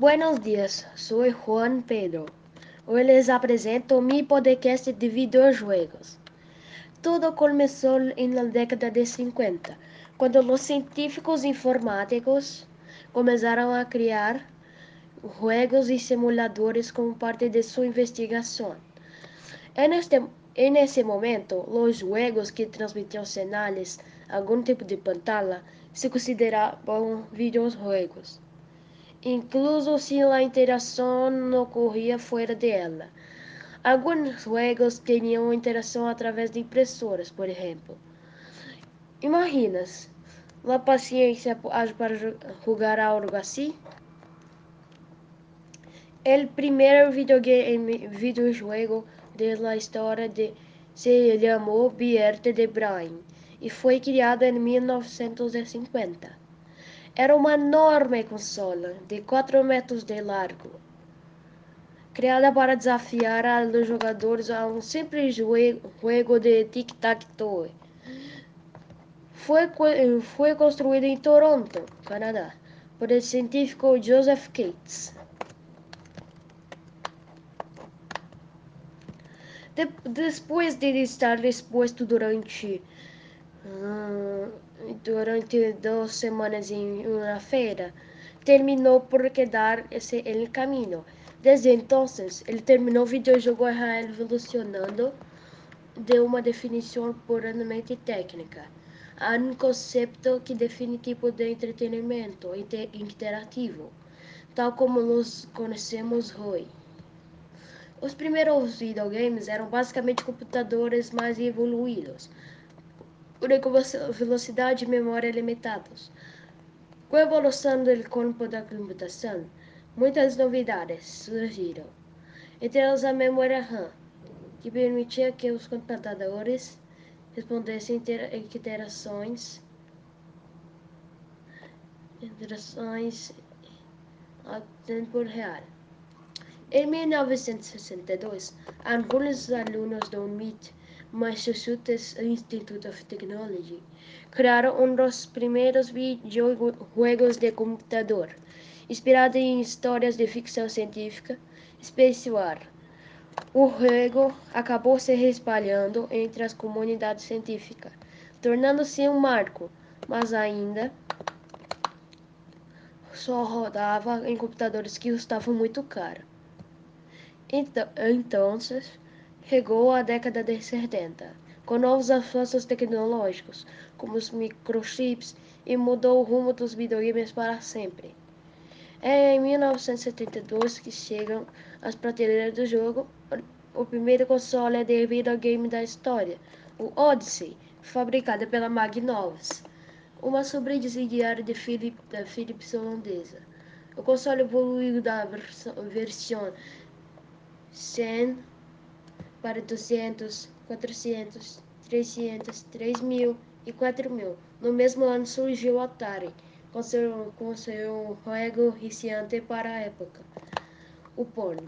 Buenos dias, sou Juan Pedro. Hoy les apresento mi podcast de videojuegos. Tudo começou na década de 50, quando os científicos informáticos começaram a criar jogos e simuladores como parte de sua investigação. En, en ese momento, os jogos que transmitiam sinais a algum tipo de pantalla se consideravam videojuegos incluso se a interação não ocorria fora dela. Alguns jogos tinham interação através de impressoras, por exemplo. Imaginas a paciência para jogar algo assim? O primeiro videogame, videojogo da história de, se chamou Bierte de Brain e foi criado em 1950. Era uma enorme consola de 4 metros de largo, criada para desafiar os jogadores a um simples jogo de tic-tac-toe. Foi, foi construída em Toronto, Canadá, por o científico Joseph Cates. De, depois de estar exposto durante uh, durante duas semanas em uma feira, terminou por quedar esse el caminho. Desde então, ele terminou o videojogo revolucionando de uma definição puramente técnica a um conceito que define tipo de entretenimento interativo, tal como nós conhecemos hoje. Os primeiros videogames eram basicamente computadores mais evoluídos, velocidade e memória limitados. Com a evolução do campo da computação, muitas novidades surgiram. Entre elas a memória RAM, que permitia que os computadores respondessem interações interações a tempo real. Em 1962, alguns alunos do MIT Massachusetts Institute of Technology, criaram um dos primeiros videojuegos de computador, inspirado em histórias de ficção científica, Space War. O jogo acabou se espalhando entre as comunidades científicas, tornando-se um marco, mas ainda só rodava em computadores que custavam muito caro. Então, então chegou a década de 70, com novos avanços tecnológicos, como os microchips, e mudou o rumo dos videogames para sempre. É em 1972 que chegam às prateleiras do jogo o primeiro console de videogame da história, o Odyssey, fabricado pela Magnovs, uma subsidiária de Philip, da Philips holandesa. O console evoluiu da versão 100 para 200, 400, 300, 3000 e 4000. No mesmo ano surgiu o Atari, com seu, com seu jogo viciante para a época, o Pong.